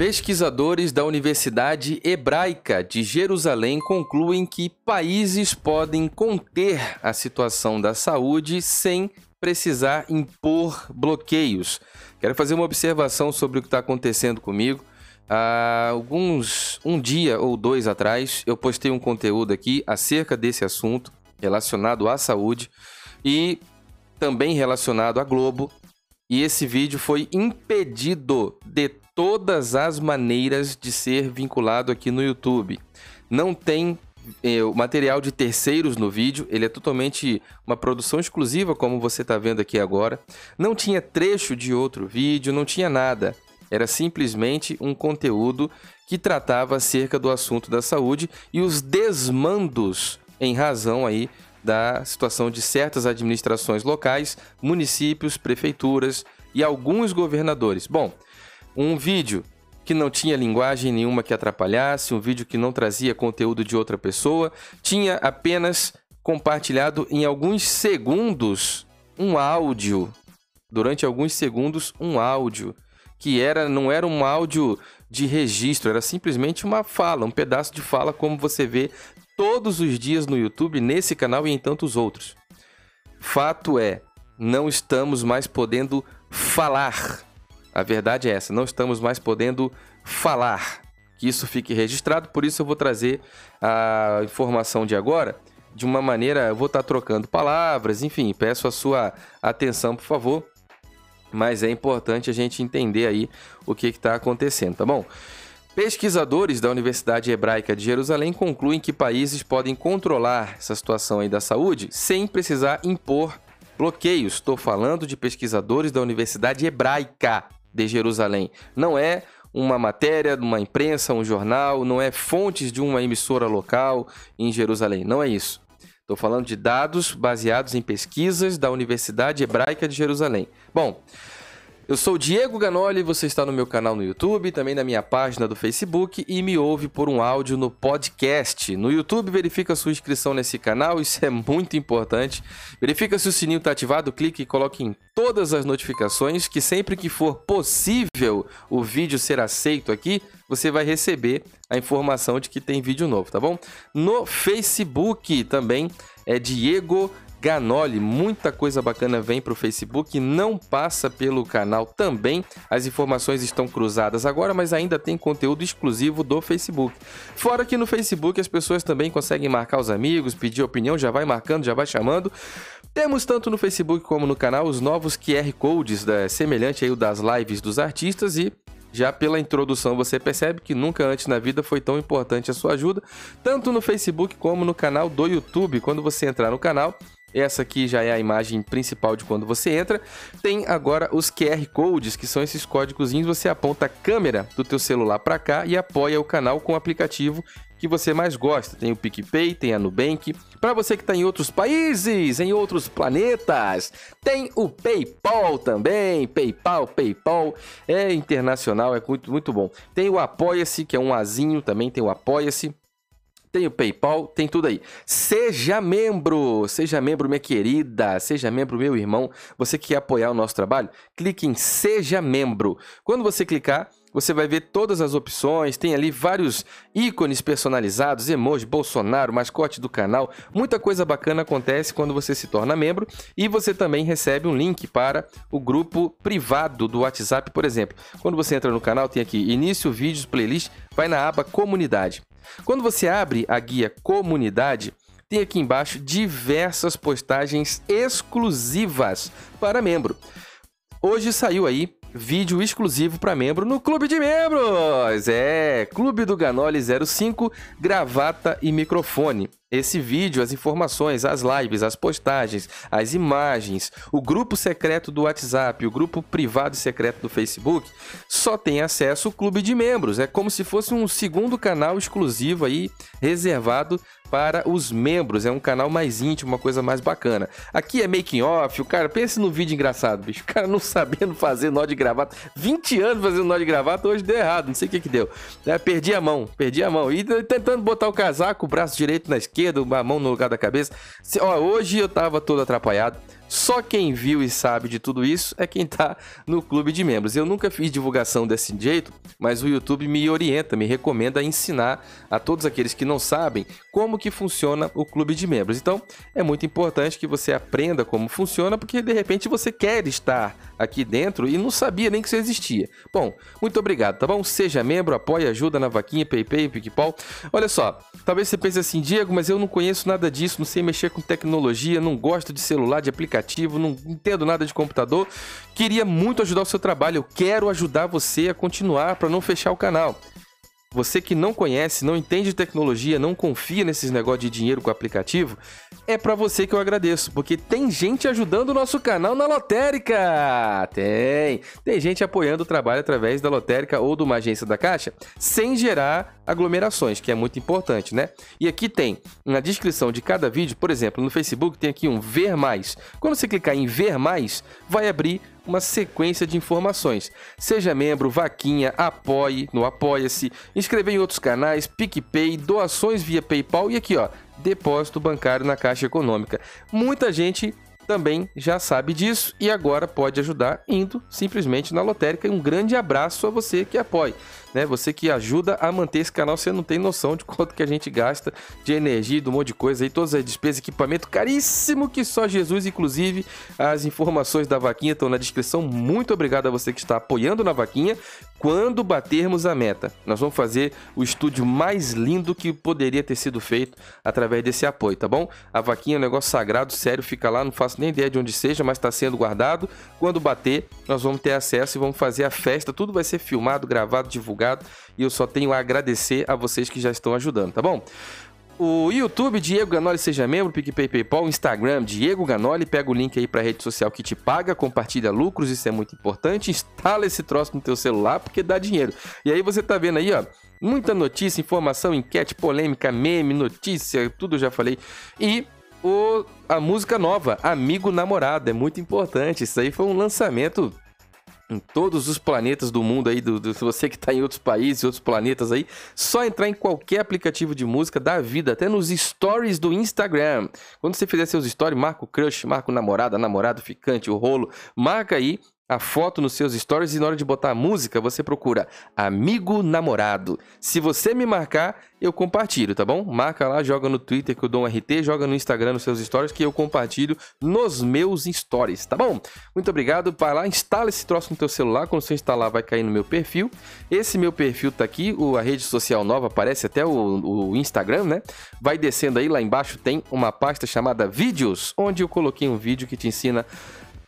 Pesquisadores da Universidade Hebraica de Jerusalém concluem que países podem conter a situação da saúde sem precisar impor bloqueios. Quero fazer uma observação sobre o que está acontecendo comigo. Há alguns um dia ou dois atrás eu postei um conteúdo aqui acerca desse assunto relacionado à saúde e também relacionado à Globo. E esse vídeo foi impedido de todas as maneiras de ser vinculado aqui no YouTube. Não tem eh, o material de terceiros no vídeo, ele é totalmente uma produção exclusiva, como você está vendo aqui agora. Não tinha trecho de outro vídeo, não tinha nada. Era simplesmente um conteúdo que tratava acerca do assunto da saúde e os desmandos em razão aí da situação de certas administrações locais, municípios, prefeituras e alguns governadores. Bom, um vídeo que não tinha linguagem nenhuma que atrapalhasse, um vídeo que não trazia conteúdo de outra pessoa, tinha apenas compartilhado em alguns segundos um áudio, durante alguns segundos um áudio que era não era um áudio de registro, era simplesmente uma fala, um pedaço de fala como você vê todos os dias no YouTube, nesse canal e em tantos outros. Fato é, não estamos mais podendo falar a verdade é essa, não estamos mais podendo falar. Que isso fique registrado, por isso eu vou trazer a informação de agora de uma maneira, eu vou estar trocando palavras, enfim, peço a sua atenção, por favor. Mas é importante a gente entender aí o que está acontecendo, tá bom? Pesquisadores da Universidade Hebraica de Jerusalém concluem que países podem controlar essa situação aí da saúde sem precisar impor bloqueios. Estou falando de pesquisadores da Universidade Hebraica de Jerusalém. Não é uma matéria de uma imprensa, um jornal, não é fontes de uma emissora local em Jerusalém. Não é isso. Estou falando de dados baseados em pesquisas da Universidade Hebraica de Jerusalém. Bom, eu sou Diego Ganoli, você está no meu canal no YouTube, também na minha página do Facebook e me ouve por um áudio no podcast. No YouTube, verifica sua inscrição nesse canal, isso é muito importante. Verifica se o sininho está ativado, clique e coloque em todas as notificações, que sempre que for possível o vídeo ser aceito aqui, você vai receber a informação de que tem vídeo novo, tá bom? No Facebook também é Diego Ganoli. Muita coisa bacana vem para o Facebook, não passa pelo canal também. As informações estão cruzadas agora, mas ainda tem conteúdo exclusivo do Facebook. Fora que no Facebook as pessoas também conseguem marcar os amigos, pedir opinião, já vai marcando, já vai chamando. Temos tanto no Facebook como no canal os novos QR Codes, semelhante aí o das lives dos artistas e já pela introdução você percebe que nunca antes na vida foi tão importante a sua ajuda, tanto no Facebook como no canal do YouTube. Quando você entrar no canal, essa aqui já é a imagem principal de quando você entra. Tem agora os QR Codes, que são esses códigos. Você aponta a câmera do teu celular para cá e apoia o canal com o aplicativo que você mais gosta. Tem o PicPay, tem a Nubank. Para você que está em outros países, em outros planetas, tem o PayPal também. PayPal, PayPal é internacional, é muito, muito bom. Tem o Apoia-se, que é um azinho, também tem o Apoia-se tem o PayPal, tem tudo aí. Seja membro, seja membro, minha querida, seja membro, meu irmão. Você que quer apoiar o nosso trabalho, clique em Seja Membro. Quando você clicar, você vai ver todas as opções, tem ali vários ícones personalizados, emoji, Bolsonaro, mascote do canal. Muita coisa bacana acontece quando você se torna membro e você também recebe um link para o grupo privado do WhatsApp, por exemplo. Quando você entra no canal, tem aqui início, vídeos, playlist, vai na aba comunidade. Quando você abre a guia comunidade, tem aqui embaixo diversas postagens exclusivas para membro. Hoje saiu aí vídeo exclusivo para membro no Clube de Membros. É, Clube do Ganoli 05, gravata e microfone. Esse vídeo, as informações, as lives, as postagens, as imagens, o grupo secreto do WhatsApp, o grupo privado e secreto do Facebook, só tem acesso o clube de membros. É como se fosse um segundo canal exclusivo aí, reservado para os membros. É um canal mais íntimo, uma coisa mais bacana. Aqui é making off, o cara, pense no vídeo engraçado, bicho. O cara não sabendo fazer nó de gravata. 20 anos fazendo nó de gravata, hoje deu errado, não sei o que que deu. É, perdi a mão, perdi a mão. E tentando botar o casaco, o braço direito na esquerda, a mão no lugar da cabeça. Ó, hoje eu tava todo atrapalhado. Só quem viu e sabe de tudo isso é quem está no clube de membros. Eu nunca fiz divulgação desse jeito, mas o YouTube me orienta, me recomenda ensinar a todos aqueles que não sabem como que funciona o clube de membros. Então, é muito importante que você aprenda como funciona, porque de repente você quer estar aqui dentro e não sabia nem que isso existia. Bom, muito obrigado, tá bom? Seja membro, apoie, ajuda na vaquinha, PayPay, PicPau. Olha só, talvez você pense assim, Diego, mas eu não conheço nada disso, não sei mexer com tecnologia, não gosto de celular, de aplicativo, não entendo nada de computador. Queria muito ajudar o seu trabalho. Eu quero ajudar você a continuar para não fechar o canal. Você que não conhece, não entende tecnologia, não confia nesses negócios de dinheiro com aplicativo, é para você que eu agradeço, porque tem gente ajudando o nosso canal na lotérica. Tem. Tem gente apoiando o trabalho através da lotérica ou de uma agência da Caixa, sem gerar aglomerações, que é muito importante, né? E aqui tem na descrição de cada vídeo, por exemplo, no Facebook tem aqui um ver mais. Quando você clicar em ver mais, vai abrir uma sequência de informações. Seja membro, vaquinha, apoie no Apoia-se, inscrever em outros canais, PicPay, doações via PayPal e aqui, ó, depósito bancário na Caixa Econômica. Muita gente também já sabe disso e agora pode ajudar indo simplesmente na lotérica. Um grande abraço a você que apoia né? Você que ajuda a manter esse canal, você não tem noção de quanto que a gente gasta de energia, de um monte de coisa aí, todas as despesas, equipamento caríssimo que só Jesus, inclusive as informações da vaquinha estão na descrição. Muito obrigado a você que está apoiando na vaquinha. Quando batermos a meta, nós vamos fazer o estúdio mais lindo que poderia ter sido feito através desse apoio, tá bom? A vaquinha é um negócio sagrado, sério, fica lá, não faço nem ideia de onde seja, mas está sendo guardado. Quando bater, nós vamos ter acesso e vamos fazer a festa, tudo vai ser filmado, gravado, divulgado divulgado e eu só tenho a agradecer a vocês que já estão ajudando, tá bom? O YouTube, Diego Ganoli, seja membro, PicPay, PayPal, Instagram, Diego Ganoli, pega o link aí para rede social que te paga, compartilha lucros, isso é muito importante, instala esse troço no teu celular porque dá dinheiro. E aí você tá vendo aí, ó, muita notícia, informação, enquete, polêmica, meme, notícia, tudo já falei. E o, a música nova, Amigo Namorado, é muito importante. Isso aí foi um lançamento em todos os planetas do mundo aí, do, do você que está em outros países, outros planetas aí, só entrar em qualquer aplicativo de música da vida, até nos stories do Instagram. Quando você fizer seus stories, marca o crush, marca o namorado, namorado, ficante, o rolo, marca aí a foto nos seus stories e na hora de botar a música, você procura amigo namorado. Se você me marcar, eu compartilho, tá bom? Marca lá, joga no Twitter que eu dou um RT, joga no Instagram nos seus stories que eu compartilho nos meus stories, tá bom? Muito obrigado. Vai lá, instala esse troço no teu celular. Quando você instalar, vai cair no meu perfil. Esse meu perfil tá aqui, a rede social nova aparece até o, o Instagram, né? Vai descendo aí, lá embaixo tem uma pasta chamada Vídeos, onde eu coloquei um vídeo que te ensina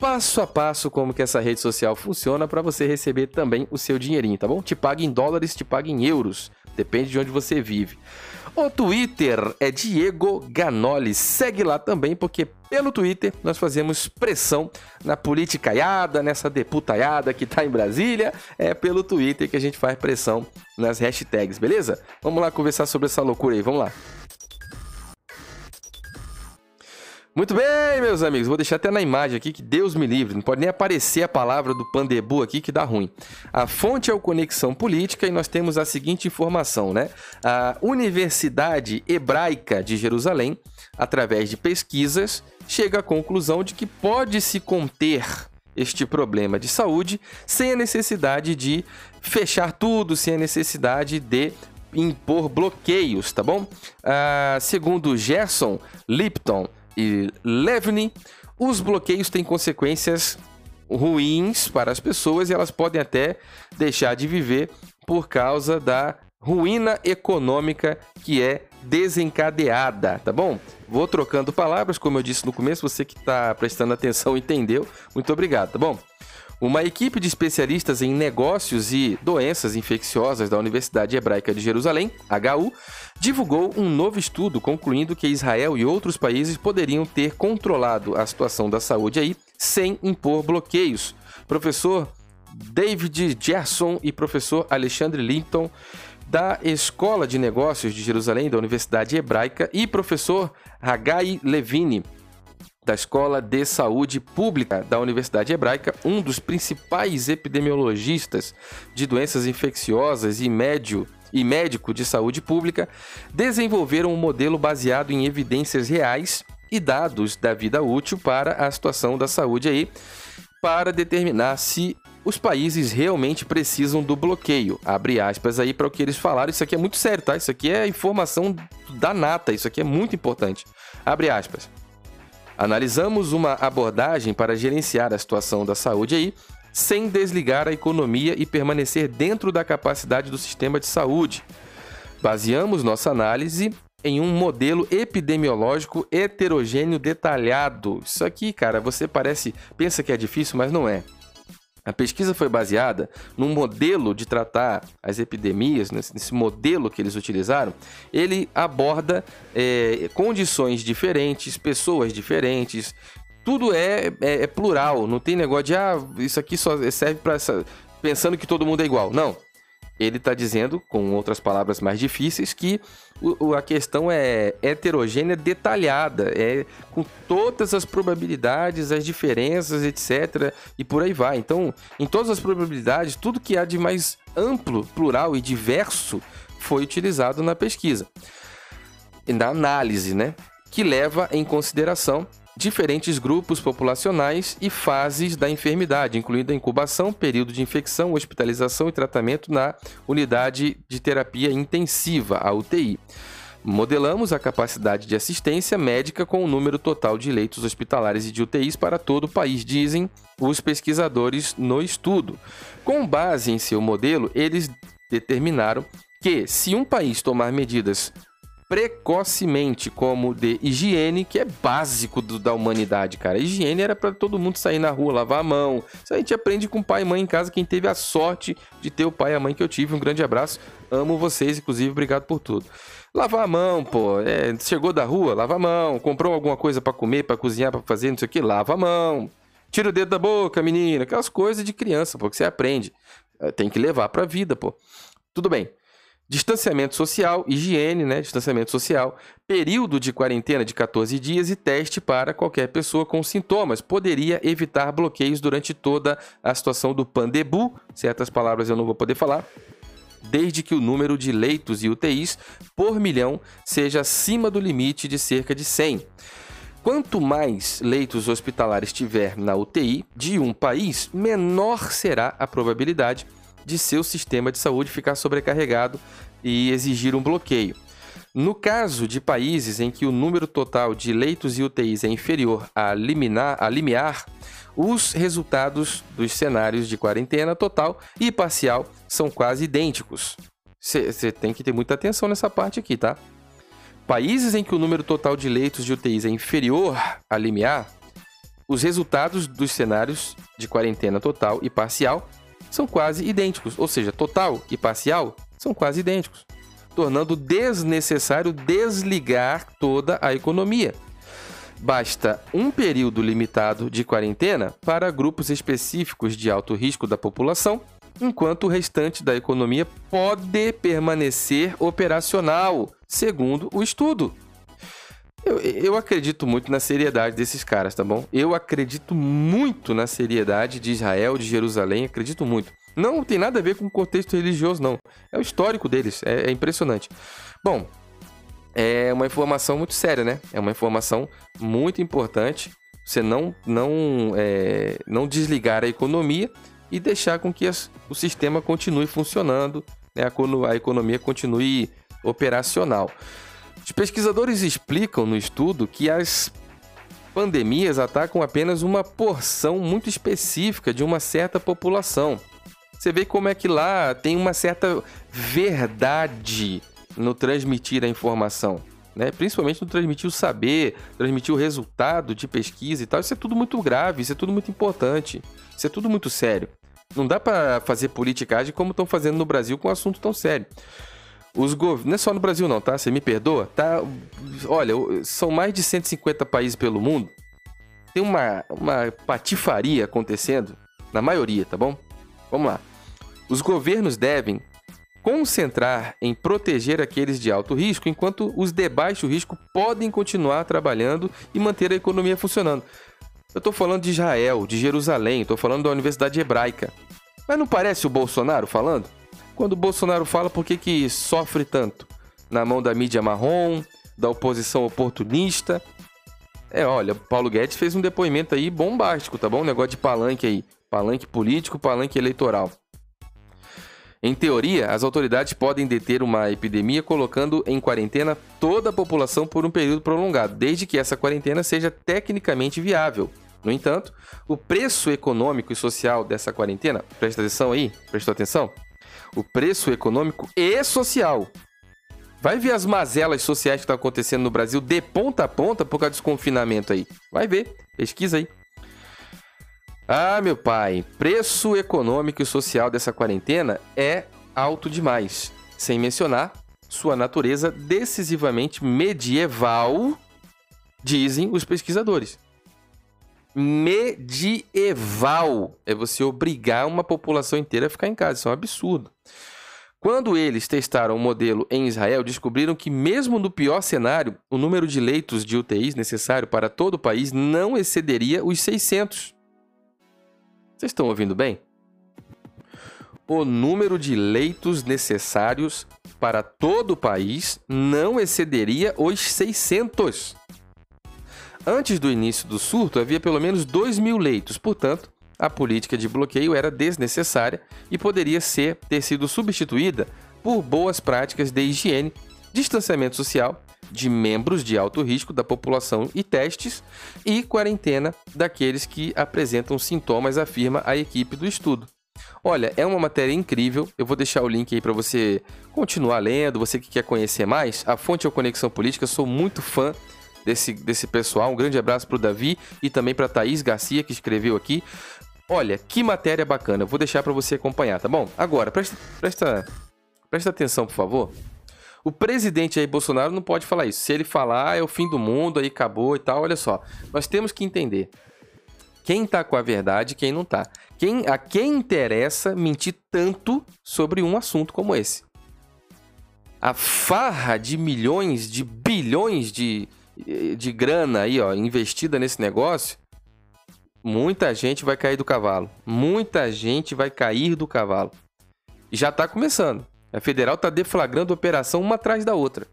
passo a passo como que essa rede social funciona para você receber também o seu dinheirinho, tá bom? Te paga em dólares, te paga em euros, depende de onde você vive. O Twitter é Diego Ganoli. Segue lá também, porque pelo Twitter nós fazemos pressão na politicaiada, nessa deputaiada que tá em Brasília. É pelo Twitter que a gente faz pressão nas hashtags, beleza? Vamos lá conversar sobre essa loucura aí, vamos lá. Muito bem, meus amigos. Vou deixar até na imagem aqui que Deus me livre. Não pode nem aparecer a palavra do Pandebu aqui que dá ruim. A fonte é o Conexão Política e nós temos a seguinte informação, né? A Universidade Hebraica de Jerusalém, através de pesquisas, chega à conclusão de que pode se conter este problema de saúde sem a necessidade de fechar tudo, sem a necessidade de impor bloqueios, tá bom? Ah, segundo Gerson Lipton, e Levny, os bloqueios têm consequências ruins para as pessoas e elas podem até deixar de viver por causa da ruína econômica que é desencadeada, tá bom? Vou trocando palavras, como eu disse no começo, você que está prestando atenção entendeu. Muito obrigado, tá bom? Uma equipe de especialistas em negócios e doenças infecciosas da Universidade Hebraica de Jerusalém, HU, divulgou um novo estudo concluindo que Israel e outros países poderiam ter controlado a situação da saúde aí sem impor bloqueios. Professor David Gerson e professor Alexandre Linton da Escola de Negócios de Jerusalém da Universidade Hebraica e professor Hagai Levine da Escola de Saúde Pública da Universidade Hebraica, um dos principais epidemiologistas de doenças infecciosas e médio e médico de saúde pública, desenvolveram um modelo baseado em evidências reais e dados da vida útil para a situação da saúde aí, para determinar se os países realmente precisam do bloqueio. Abre aspas aí para o que eles falaram. Isso aqui é muito sério, tá? Isso aqui é informação da nata, isso aqui é muito importante. Abre aspas. Analisamos uma abordagem para gerenciar a situação da saúde aí, sem desligar a economia e permanecer dentro da capacidade do sistema de saúde. Baseamos nossa análise em um modelo epidemiológico heterogêneo detalhado. Isso aqui, cara, você parece, pensa que é difícil, mas não é. A pesquisa foi baseada num modelo de tratar as epidemias, nesse modelo que eles utilizaram. Ele aborda é, condições diferentes, pessoas diferentes. Tudo é, é, é, plural, não tem negócio de ah, isso aqui só serve para pensando que todo mundo é igual. Não, ele está dizendo, com outras palavras mais difíceis, que o, a questão é heterogênea, detalhada, é com todas as probabilidades, as diferenças, etc. E por aí vai. Então, em todas as probabilidades, tudo que há de mais amplo, plural e diverso foi utilizado na pesquisa, na análise, né? Que leva em consideração diferentes grupos populacionais e fases da enfermidade, incluindo a incubação, período de infecção, hospitalização e tratamento na unidade de terapia intensiva, a UTI. Modelamos a capacidade de assistência médica com o número total de leitos hospitalares e de UTIs para todo o país, dizem os pesquisadores no estudo. Com base em seu modelo, eles determinaram que, se um país tomar medidas precocemente como de higiene, que é básico do, da humanidade, cara. higiene era para todo mundo sair na rua, lavar a mão. Isso a gente aprende com pai e mãe em casa, quem teve a sorte de ter o pai e a mãe que eu tive. Um grande abraço. Amo vocês, inclusive, obrigado por tudo. Lavar a mão, pô. É, chegou da rua, lava a mão. Comprou alguma coisa para comer, para cozinhar, para fazer, não sei o que, lava a mão. Tira o dedo da boca, menina. Aquelas coisas de criança, pô, que você aprende. É, tem que levar pra vida, pô. Tudo bem distanciamento social, higiene, né, distanciamento social, período de quarentena de 14 dias e teste para qualquer pessoa com sintomas. Poderia evitar bloqueios durante toda a situação do pandebu, certas palavras eu não vou poder falar, desde que o número de leitos e UTIs por milhão seja acima do limite de cerca de 100. Quanto mais leitos hospitalares tiver na UTI de um país, menor será a probabilidade de seu sistema de saúde ficar sobrecarregado e exigir um bloqueio. No caso de países em que o número total de leitos e UTIs é inferior a, liminar, a limiar, os resultados dos cenários de quarentena total e parcial são quase idênticos. Você tem que ter muita atenção nessa parte aqui, tá? Países em que o número total de leitos de UTIs é inferior a limiar, os resultados dos cenários de quarentena total e parcial são quase idênticos, ou seja, total e parcial são quase idênticos, tornando desnecessário desligar toda a economia. Basta um período limitado de quarentena para grupos específicos de alto risco da população, enquanto o restante da economia pode permanecer operacional, segundo o estudo. Eu, eu, acredito muito na seriedade desses caras, tá bom? Eu acredito muito na seriedade de Israel, de Jerusalém, acredito muito. Não tem nada a ver com o contexto religioso, não. É o histórico deles, é, é impressionante. Bom, é uma informação muito séria, né? É uma informação muito importante. Você não, não, é, não desligar a economia e deixar com que as, o sistema continue funcionando, né? a, a economia continue operacional. Os pesquisadores explicam no estudo que as pandemias atacam apenas uma porção muito específica de uma certa população. Você vê como é que lá tem uma certa verdade no transmitir a informação. Né? Principalmente no transmitir o saber, transmitir o resultado de pesquisa e tal. Isso é tudo muito grave, isso é tudo muito importante, isso é tudo muito sério. Não dá para fazer politicagem como estão fazendo no Brasil com um assunto tão sério. Os governos, não é só no Brasil não, tá? Você me perdoa? Tá, olha, são mais de 150 países pelo mundo. Tem uma, uma patifaria acontecendo, na maioria, tá bom? Vamos lá. Os governos devem concentrar em proteger aqueles de alto risco, enquanto os de baixo risco podem continuar trabalhando e manter a economia funcionando. Eu estou falando de Israel, de Jerusalém, estou falando da Universidade Hebraica. Mas não parece o Bolsonaro falando? Quando o Bolsonaro fala, por que, que sofre tanto? Na mão da mídia marrom, da oposição oportunista. É, olha, Paulo Guedes fez um depoimento aí bombástico, tá bom? Um negócio de palanque aí. Palanque político, palanque eleitoral. Em teoria, as autoridades podem deter uma epidemia colocando em quarentena toda a população por um período prolongado, desde que essa quarentena seja tecnicamente viável. No entanto, o preço econômico e social dessa quarentena, presta atenção aí, presta atenção, o preço econômico e social. Vai ver as mazelas sociais que estão acontecendo no Brasil de ponta a ponta por causa desse confinamento aí. Vai ver, pesquisa aí. Ah, meu pai, preço econômico e social dessa quarentena é alto demais, sem mencionar sua natureza decisivamente medieval, dizem os pesquisadores. Medieval é você obrigar uma população inteira a ficar em casa, isso é um absurdo. Quando eles testaram o modelo em Israel, descobriram que, mesmo no pior cenário, o número de leitos de UTIs necessário para todo o país não excederia os 600. Vocês estão ouvindo bem? O número de leitos necessários para todo o país não excederia os 600. Antes do início do surto, havia pelo menos 2 mil leitos, portanto, a política de bloqueio era desnecessária e poderia ser, ter sido substituída por boas práticas de higiene, distanciamento social de membros de alto risco da população e testes, e quarentena daqueles que apresentam sintomas, afirma a equipe do estudo. Olha, é uma matéria incrível. Eu vou deixar o link aí para você continuar lendo. Você que quer conhecer mais, a fonte é o Conexão Política. Sou muito fã desse, desse pessoal. Um grande abraço para o Davi e também para Thaís Garcia, que escreveu aqui. Olha, que matéria bacana. Vou deixar para você acompanhar, tá bom? Agora, presta, presta, presta atenção, por favor. O presidente aí, Bolsonaro, não pode falar isso. Se ele falar, é o fim do mundo, aí acabou e tal. Olha só, nós temos que entender quem tá com a verdade e quem não tá. Quem, a quem interessa mentir tanto sobre um assunto como esse? A farra de milhões, de bilhões de, de grana aí, ó, investida nesse negócio, muita gente vai cair do cavalo. Muita gente vai cair do cavalo. E já tá começando. A federal está deflagrando operação uma atrás da outra.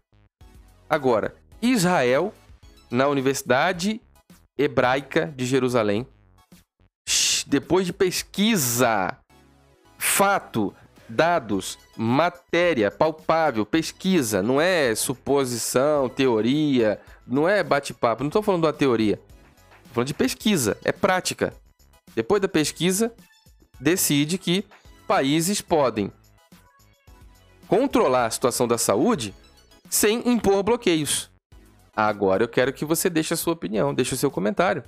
Agora, Israel, na Universidade Hebraica de Jerusalém, depois de pesquisa, fato, dados, matéria palpável, pesquisa, não é suposição, teoria, não é bate-papo, não estou falando de uma teoria, estou falando de pesquisa, é prática. Depois da pesquisa, decide que países podem controlar a situação da saúde sem impor bloqueios. Agora eu quero que você deixe a sua opinião, deixe o seu comentário.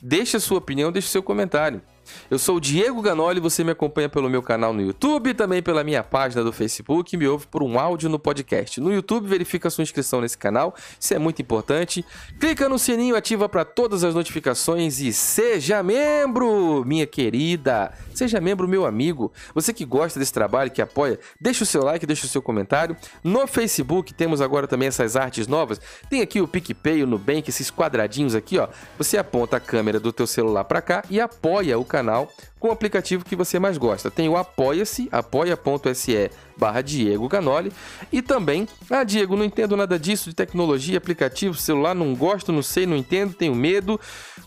Deixe a sua opinião, deixe o seu comentário. Eu sou o Diego Ganoli, você me acompanha pelo meu canal no YouTube também pela minha página do Facebook e me ouve por um áudio no podcast. No YouTube, verifica sua inscrição nesse canal, isso é muito importante. Clica no sininho, ativa para todas as notificações e seja membro, minha querida. Seja membro, meu amigo. Você que gosta desse trabalho, que apoia, deixa o seu like, deixa o seu comentário. No Facebook temos agora também essas artes novas. Tem aqui o PicPay, o Nubank, esses quadradinhos aqui, ó. Você aponta a câmera do teu celular para cá e apoia o canal com o aplicativo que você mais gosta. Tem o Apoia-se, apoia.se barra Diego Ganoli. E também, ah, Diego, não entendo nada disso, de tecnologia, aplicativo, celular, não gosto, não sei, não entendo, tenho medo.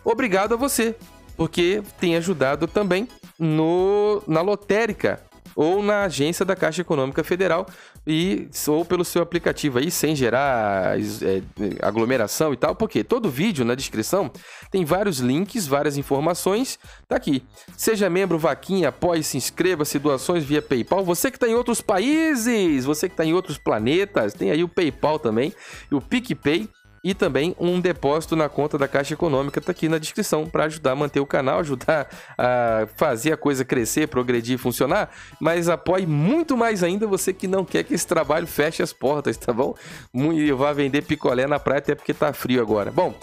Obrigado a você, porque tem ajudado também no, na lotérica ou na agência da Caixa Econômica Federal e ou pelo seu aplicativo aí sem gerar é, aglomeração e tal, porque todo vídeo na descrição tem vários links, várias informações, tá aqui. Seja membro, vaquinha, apoie, se inscreva-se, doações via PayPal. Você que está em outros países, você que está em outros planetas, tem aí o PayPal também, e o PicPay e também um depósito na conta da Caixa Econômica está aqui na descrição para ajudar a manter o canal, ajudar a fazer a coisa crescer, progredir e funcionar. Mas apoie muito mais ainda você que não quer que esse trabalho feche as portas, tá bom? E vá vender picolé na praia até porque tá frio agora. Bom,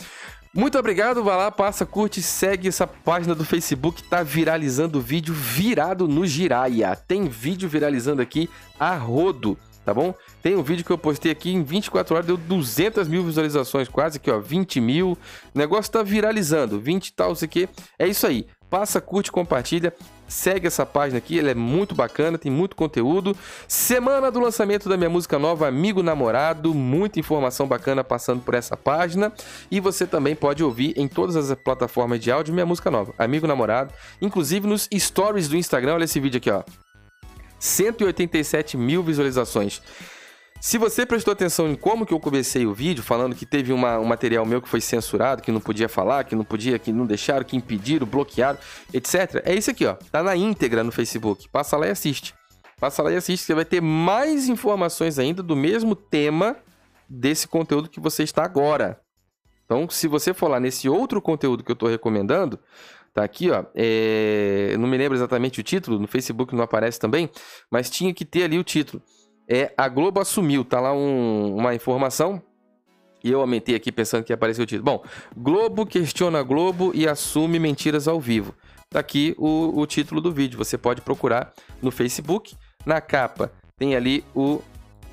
muito obrigado, vai lá, passa, curte, segue essa página do Facebook, tá viralizando vídeo virado no Giraia. Tem vídeo viralizando aqui a rodo tá bom? Tem um vídeo que eu postei aqui em 24 horas, deu 200 mil visualizações, quase aqui, ó, 20 mil. O negócio tá viralizando, 20 e tal, isso aqui. É isso aí. passa, curte, compartilha. Segue essa página aqui, ela é muito bacana, tem muito conteúdo. Semana do lançamento da minha música nova, Amigo Namorado, muita informação bacana passando por essa página. E você também pode ouvir em todas as plataformas de áudio minha música nova, Amigo Namorado, inclusive nos stories do Instagram. Olha esse vídeo aqui, ó. 187 mil visualizações. Se você prestou atenção em como que eu comecei o vídeo, falando que teve uma, um material meu que foi censurado, que não podia falar, que não podia, que não deixaram, que impediram, bloquearam, etc. É isso aqui, ó. Tá na íntegra no Facebook. Passa lá e assiste. Passa lá e assiste, você vai ter mais informações ainda do mesmo tema desse conteúdo que você está agora. Então, se você for lá nesse outro conteúdo que eu estou recomendando, tá aqui, ó. É... Não me lembro exatamente o título, no Facebook não aparece também, mas tinha que ter ali o título é a Globo assumiu, tá lá um, uma informação. E eu aumentei aqui pensando que ia aparecer o título. Bom, Globo questiona Globo e assume mentiras ao vivo. Tá aqui o, o título do vídeo. Você pode procurar no Facebook. Na capa tem ali o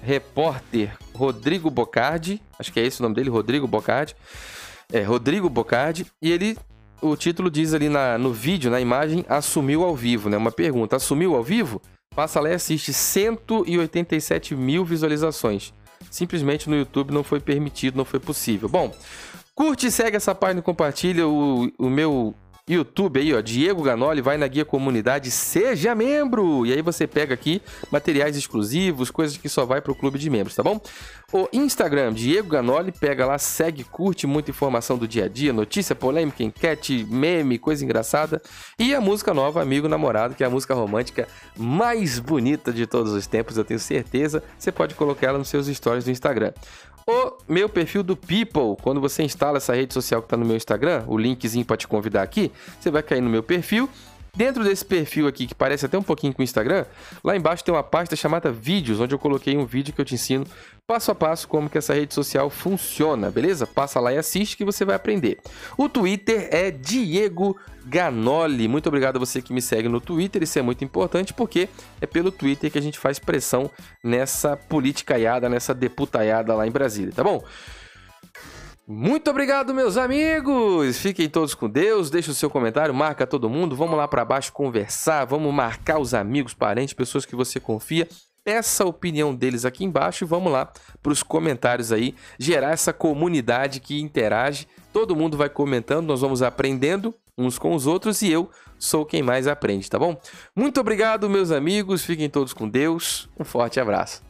repórter Rodrigo Bocardi. Acho que é esse o nome dele, Rodrigo Bocardi. É, Rodrigo Bocardi. E ele o título diz ali na, no vídeo, na imagem, assumiu ao vivo, né? Uma pergunta, assumiu ao vivo? Passa lá e assiste 187 mil visualizações. Simplesmente no YouTube não foi permitido, não foi possível. Bom, curte, segue essa página compartilha o, o meu YouTube aí, ó, Diego Ganoli, vai na guia comunidade, seja membro! E aí você pega aqui materiais exclusivos, coisas que só vai para o clube de membros, tá bom? O Instagram, Diego Ganoli, pega lá, segue, curte muita informação do dia a dia, notícia, polêmica, enquete, meme, coisa engraçada. E a música nova, Amigo Namorado, que é a música romântica mais bonita de todos os tempos, eu tenho certeza. Você pode colocar ela nos seus stories do Instagram o meu perfil do People. Quando você instala essa rede social que está no meu Instagram, o linkzinho para te convidar aqui, você vai cair no meu perfil Dentro desse perfil aqui, que parece até um pouquinho com o Instagram, lá embaixo tem uma pasta chamada Vídeos, onde eu coloquei um vídeo que eu te ensino passo a passo como que essa rede social funciona, beleza? Passa lá e assiste que você vai aprender. O Twitter é Diego Ganoli. Muito obrigado a você que me segue no Twitter, isso é muito importante porque é pelo Twitter que a gente faz pressão nessa politicaiada, nessa deputaiada lá em Brasília, tá bom? Muito obrigado, meus amigos! Fiquem todos com Deus. Deixe o seu comentário, marca todo mundo. Vamos lá para baixo conversar. Vamos marcar os amigos, parentes, pessoas que você confia. Peça a opinião deles aqui embaixo e vamos lá para os comentários aí. Gerar essa comunidade que interage. Todo mundo vai comentando, nós vamos aprendendo uns com os outros e eu sou quem mais aprende, tá bom? Muito obrigado, meus amigos. Fiquem todos com Deus. Um forte abraço.